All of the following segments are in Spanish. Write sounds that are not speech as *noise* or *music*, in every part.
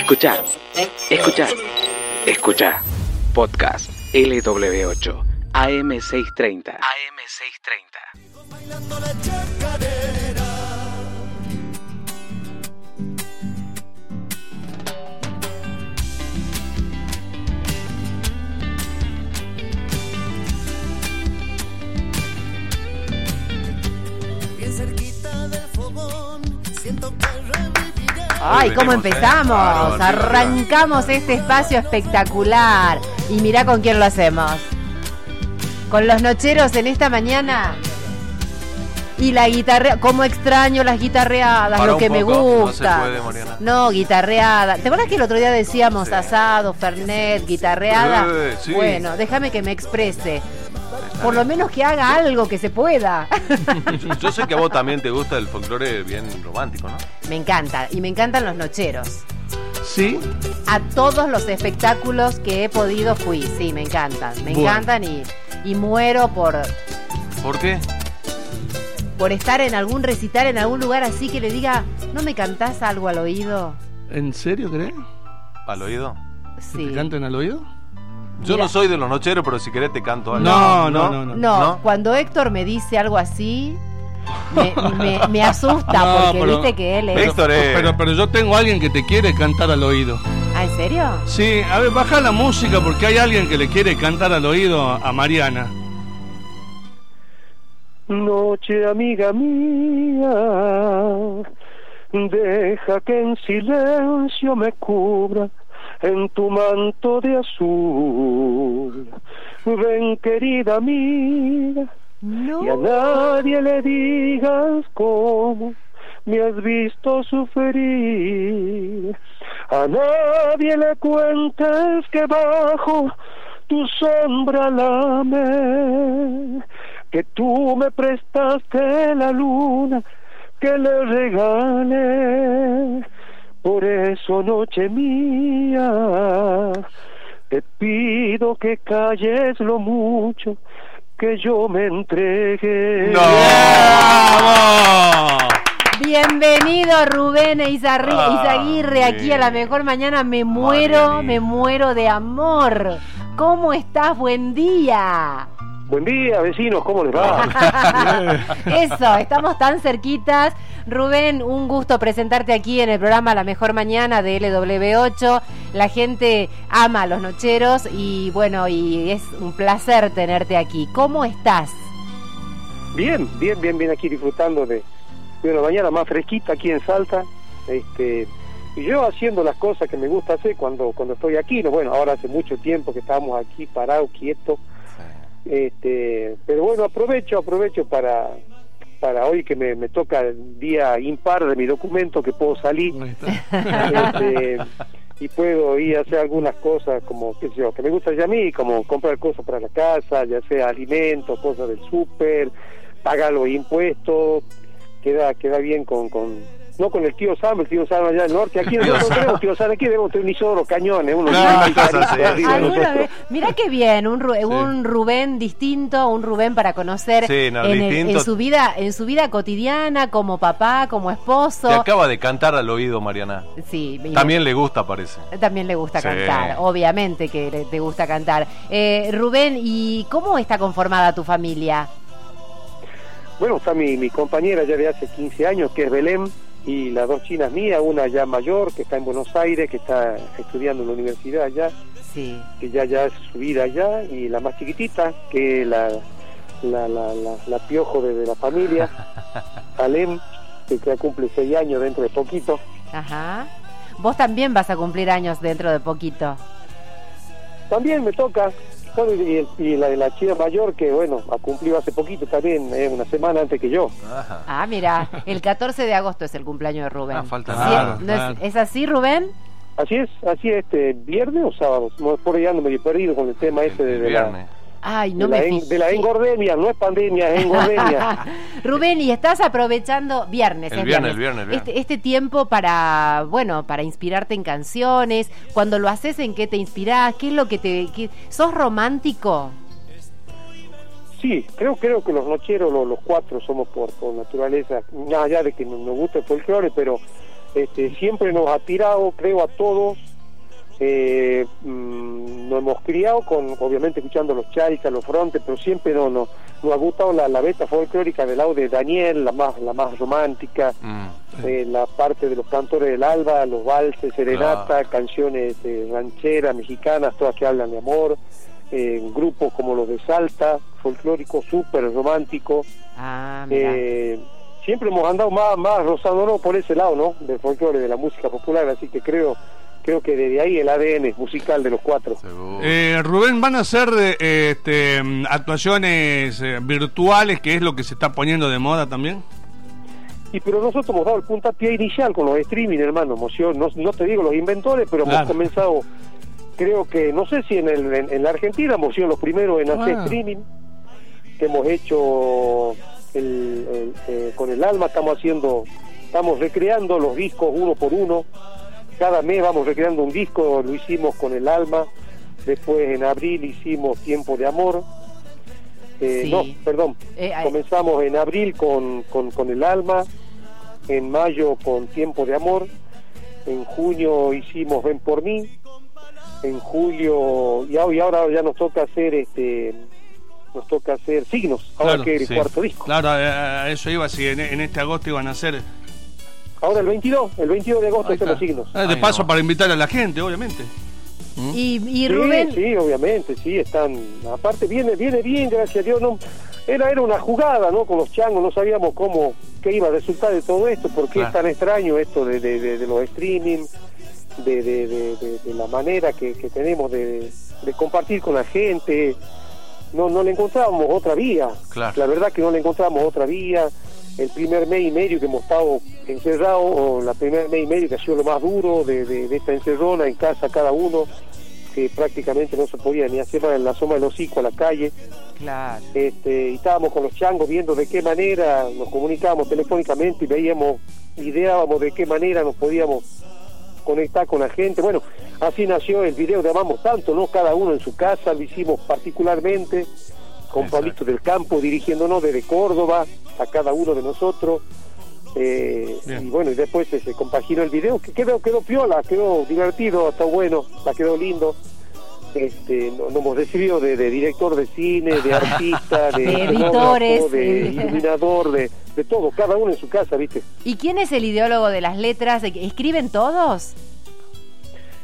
Escucha, escucha, escucha. Podcast LW8 AM630. AM630. Bien cerquita del fogón, siento que. Ay, ¿cómo ¿eh? empezamos? Sí, Arrancamos este espacio espectacular. Y mirá con quién lo hacemos. Con los nocheros en esta mañana. Y la guitarra, cómo extraño las guitarreadas, Para lo que me no gusta. se puede, Mariana. No, guitarreada. ¿Te acuerdas que el otro día decíamos Sí. asado, fernet, guitarreada? Sí. Bueno, déjame que me exprese. Por lo menos que haga algo que se pueda. *laughs* Yo sé que a vos también te gusta el folclore bien romántico, ¿no? Me encanta. Y me encantan los nocheros. Sí, A todos los espectáculos que he podido fui, sí, me encantan, me Bueno. encantan y, y muero por, ¿Por qué? por estar en algún recital, en algún lugar así que le diga, ¿no me cantás algo al oído? ¿en serio crees? ¿Al oído? ¿Que Sí. te canten al oído? Yo Mira. no soy de los nocheros, pero si querés te canto algo. No, no, no, no. No, ¿No? cuando Héctor me dice algo así, me, me- me asusta No, *laughs* porque pero- viste que él es... Héctor es- Pero, pero yo tengo a alguien que te quiere cantar al oído. ¿Ah, en serio? Sí, a ver, baja la música porque hay alguien que le quiere cantar al oído a Mariana. Noche amiga mía, deja que en silencio me cubra en tu manto de azul. Ven querida amiga, Y a nadie le digas cómo me has visto sufrir. A nadie le cuentes que bajo tu sombra lame, que tú me prestaste la luna que le regalé. Por eso, noche mía, te pido que calles lo mucho que yo me entregué. ¡No! ¡Vamos! Bienvenido Rubén e Izarri- Ah, Izaguirre aquí a la mejor mañana. Me muero, Marianita. me muero de amor. ¿Cómo estás? Buen día. Buen día, vecinos, ¿cómo les va? *laughs* Eso, estamos tan cerquitas. Rubén, un gusto presentarte aquí en el programa La Mejor Mañana de LW8. La gente ama a los nocheros y bueno, y es un placer tenerte aquí. ¿Cómo estás? Bien, bien, bien, bien aquí disfrutando de, de una mañana más fresquita aquí en Salta. Este, y yo haciendo las cosas que me gusta hacer cuando, cuando estoy aquí. No, bueno, ahora hace mucho tiempo que estamos aquí parados, quietos. Este, pero bueno, aprovecho, aprovecho para, para hoy que me, me toca el día impar de mi documento que puedo salir. Este, y puedo ir a hacer algunas cosas como qué sé yo que me gusta ya a mí como comprar cosas para la casa ya sea alimentos cosas del súper pagar los impuestos queda queda bien con, con no con el tío Sam el tío Sam allá del norte aquí *laughs* nosotros Sam. tenemos tío Sam aquí tenemos tenisoro cañones unos No, cinco cosas caritos así. arriba de ¿Alguna nosotros. vez? Mira qué bien, un, Ru- un Rubén distinto, un Rubén para conocer Sí, no, en, el- distinto. en su vida, en su vida cotidiana, como papá, como esposo. Te acaba de cantar al oído, Mariana. Sí, También le gusta, parece. También le gusta Sí. cantar, obviamente que le- te gusta cantar. Eh, Rubén, ¿y cómo está conformada tu familia? Bueno, está mi, mi compañera ya de hace 15 años, que es Belén, y las dos chinas mías, una ya mayor, que está en Buenos Aires, que está estudiando en la universidad allá, Sí. que ya ya es su vida allá, y la más chiquitita, que la, la, la, la piojo de, de la familia, *laughs* Alem, que ya cumple seis años dentro de poquito. Ajá. Vos también vas a cumplir años dentro de poquito. También me toca, bueno, y, el- y la de la china mayor, que bueno, ha cumplido hace poquito también, eh, una semana antes que yo. Ajá. Ah, mira, el 14 de agosto es el cumpleaños de Rubén. Ah, falta ¿Sí? nada. ¿No Claro, es, así, Rubén? Así es, así es, este, viernes o sábado, No, por ahí ando medio perdido con el tema ese de, El de la, viernes. Ay, no de, me la en- de la engordemia, no es pandemia, es engordemia. *laughs* Rubén, y estás aprovechando viernes, El es viernes, el viernes, el viernes. Este, este tiempo para, bueno, para inspirarte en canciones. Cuando lo haces, ¿en qué te inspirás? ¿Qué es lo que te... qué- ¿Sos romántico? Sí, creo creo que los nocheros, los, los cuatro, somos por, por naturaleza, más allá de que nos, nos gusta el folclore, pero este, siempre nos ha tirado, creo, a todos. Eh, mm, nos hemos criado con, obviamente, escuchando los Chalcas, los Frontes, pero siempre no, no, nos ha gustado la, la beta folclórica del lado de Daniel, la más, la más romántica, Mm. eh, la parte de los cantores del alba, los valses, serenata, canciones eh, rancheras, mexicanas, todas que hablan de amor, eh, grupos como los de Salta, folclórico, súper romántico. Ah. Eh, siempre hemos andado más, más rozándonos por ese lado, ¿no? Del folclore, de la música popular, así que creo creo que desde ahí el ADN musical de los cuatro. Eh, Rubén, ¿van a hacer eh, este, mm, actuaciones eh, virtuales, que es lo que se está poniendo de moda también? Y pero nosotros hemos dado el puntapié inicial con los streaming, hermano. No, no te digo los inventores, pero Claro. hemos comenzado, creo que, no sé si en, el, en, en la Argentina hemos sido los primeros en hacer Ah. streaming, que hemos hecho el- el, eh, con el alma, estamos haciendo, estamos recreando los discos uno por uno. Cada mes vamos recreando un disco, lo hicimos con el alma. Después en abril hicimos Tiempo de Amor. Eh, Sí. No, perdón. Eh, Comenzamos en abril con, con, con el alma, en mayo con Tiempo de Amor, en junio hicimos Ven por mí, en julio, y ahora, y ahora ya nos toca hacer este nos toca hacer signos, ahora Claro, que el sí. cuarto disco. Claro, a eso iba, si en, en este agosto iban a hacer... Ahora el 22, el 22 de agosto Ahí está. hacemos signos. Eh, de Ay, paso no. para invitar a la gente, obviamente. y, y Sí, Rubén, sí, obviamente, sí, están. Aparte viene, viene bien, gracias a Dios. No, era, era una jugada, ¿no? Con los changos, no sabíamos cómo, qué iba a resultar de todo esto, porque es Claro. tan extraño esto de, de, de- de los streaming, de, de, de, de- de la manera que, que tenemos de, de compartir con la gente. No, no le encontrábamos otra vía. Claro. La verdad que no le encontramos otra vía. El primer mes y medio que hemos estado encerrados, o la primer mes y medio que ha sido lo más duro de, de, de esta encerrona en casa cada uno, que prácticamente no se podía ni hacer más en la soma del hocico a la calle. claro. Este, y estábamos con los changos viendo de qué manera nos comunicábamos telefónicamente y veíamos, ideábamos de qué manera nos podíamos conectar con la gente. Bueno, así nació el video de Amamos Tanto, ¿no? Cada uno en su casa, lo hicimos particularmente con Exacto. Pablito del Campo dirigiéndonos desde Córdoba a cada uno de nosotros. Eh, y bueno, y después se, se compaginó el video, que quedó, quedó piola, quedó divertido, está bueno, la quedó lindo. Este, no- nos hemos recibido de, de director de cine, de *laughs* artista, de, editores, de iluminador, de, de todo, cada uno en su casa, ¿viste? ¿Y quién es el ideólogo de las letras? ¿Escriben todos?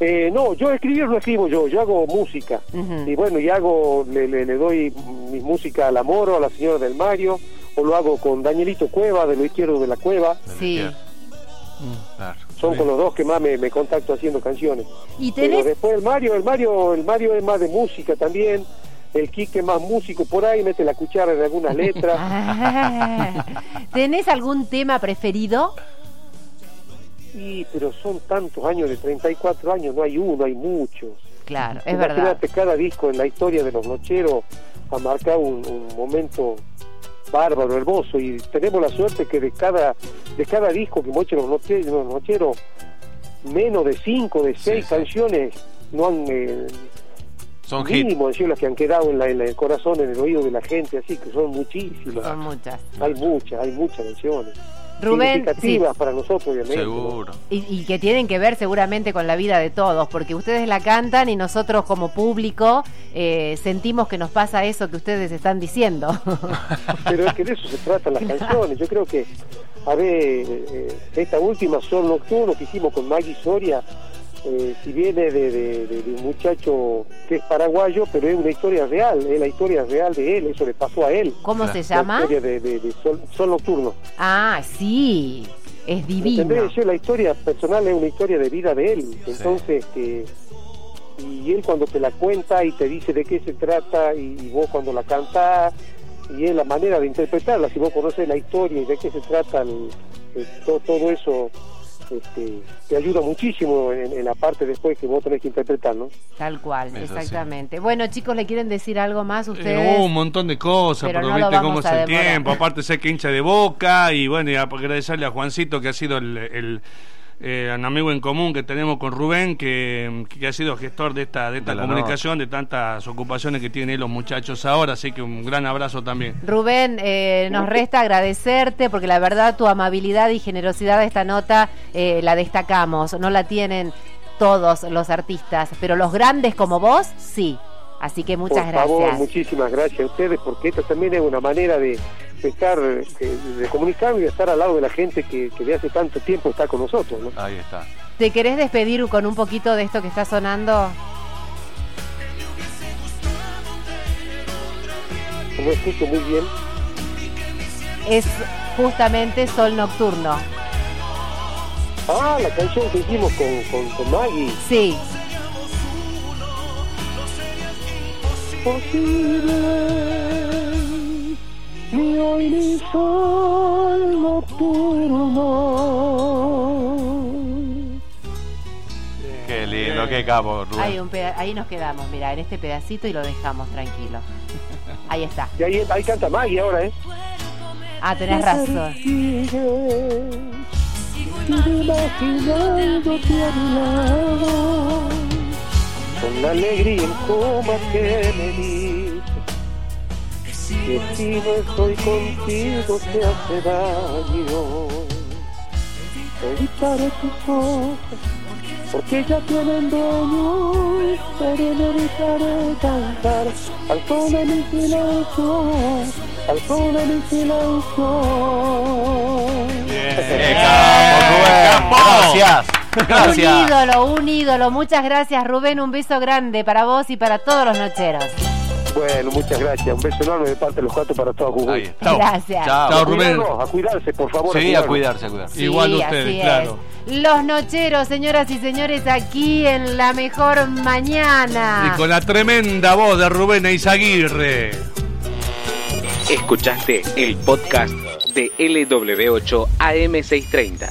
Eh, no, yo escribir no escribo yo, yo hago música. Y bueno, y hago, le, le, le doy mi música a la Moro, a la señora del Mario, o lo hago con Danielito Cueva, de lo izquierdo de la Cueva. Sí. izquierda. Claro. Son con los dos que más me, me contacto haciendo canciones. ¿Y Pero tenés, después el Mario, el Mario, el Mario es más de música también. El Quique es más músico por ahí, mete la cuchara en algunas letras. Ah, *laughs* *laughs* ¿Tenés algún tema preferido? Y, pero son tantos años, de 34 años, no hay uno, hay muchos. Claro, es verdad. Imagínate, cada disco en la historia de los nocheros ha marcado un, un momento bárbaro, hermoso, y tenemos la suerte que de cada de cada disco que hemos hecho los nocheros, los nocheros menos de cinco, de seis sí. canciones no han eh, Son mínimo decir las que han quedado en, la- en el corazón, en el oído de la gente, así que son muchísimas. Son muchas. Hay muchas, hay muchas canciones. Rubén, Significativas para nosotros, obviamente. ¿no? Seguro. Y, y que tienen que ver seguramente con la vida de todos, porque ustedes la cantan y nosotros como público eh, sentimos que nos pasa eso que ustedes están diciendo. *laughs* Pero es que de eso se tratan las canciones. Yo creo que, a ver, eh, esta última Sol Nocturno que hicimos con Maggie Soria, eh, si viene de, de- de- de un muchacho que es paraguayo, pero es una historia real, es la historia real de él, eso le pasó a él. ¿Cómo se La llama? historia de, de- de Sol, Sol Nocturno. Ah, sí, es divino. Yo, la historia personal es una historia de vida de él. Entonces, este, y él cuando te la cuenta y te dice de qué se trata, y, y vos cuando la cantás, y es la manera de interpretarla, si vos conoces la historia y de qué se trata, el- el- todo, todo eso este, te ayuda muchísimo en, en la parte después que vos tenés que interpretar, ¿no? Tal cual, exactamente. Bueno, chicos, ¿le quieren decir algo más Eh, ustedes? hubo un montón de cosas, Pero pero, no viste cómo es el demorar. tiempo. Aparte, sé que hincha de boca y bueno, y agradecerle a Juancito que ha sido el, el- eh, un amigo en común que tenemos con Rubén, que, que ha sido gestor de esta, de esta De comunicación, de tantas ocupaciones que tienen los muchachos ahora, así que un gran abrazo también. Rubén, eh, nos resta agradecerte porque la verdad tu amabilidad y generosidad de esta nota eh, la destacamos. No la tienen todos los artistas, pero los grandes como vos, sí. Así que muchas Por gracias. favor, muchísimas gracias a ustedes, porque esto también es una manera de, de estar, de, de comunicar y de estar al lado de la gente que, que de hace tanto tiempo está con nosotros, ¿no? Ahí está. ¿Te querés despedir con un poquito de esto que está sonando? Como escucho muy bien. Es justamente Sol Nocturno. Ah, la canción que hicimos con, con, con Maggie. Sí, posible ni hoy ni sol nocturno. Qué lindo, qué capo, hay un peda- ahí nos quedamos, mira, en este pedacito y lo dejamos tranquilo. *laughs* Ahí está. Y ahí, ahí canta Maggie ahora, ¿eh? Ah, tenés razón. Imaginándote a mi lado, con la alegría en coma que me dice que si no estoy contigo te hace daño. Evitaré tus ojos porque ya tienen dueño, pero no evitaré cantar al son de mi silencio, al son de mi silencio. Gracias. Un ídolo, un ídolo. Muchas gracias, Rubén. Un beso grande para vos y para todos los nocheros. Bueno, muchas gracias. Un beso enorme de parte de los cuatro para todos Jujuy. Gracias. Chao. Rubén. A cuidarse, por favor. Sí, a cuidarse, a cuidarse. Sí, Igual ustedes, claro. es. Los nocheros, señoras y señores, aquí en la mejor mañana. Y con la tremenda voz de Rubén Eizaguirre. Escuchaste el podcast de LW8 AM630.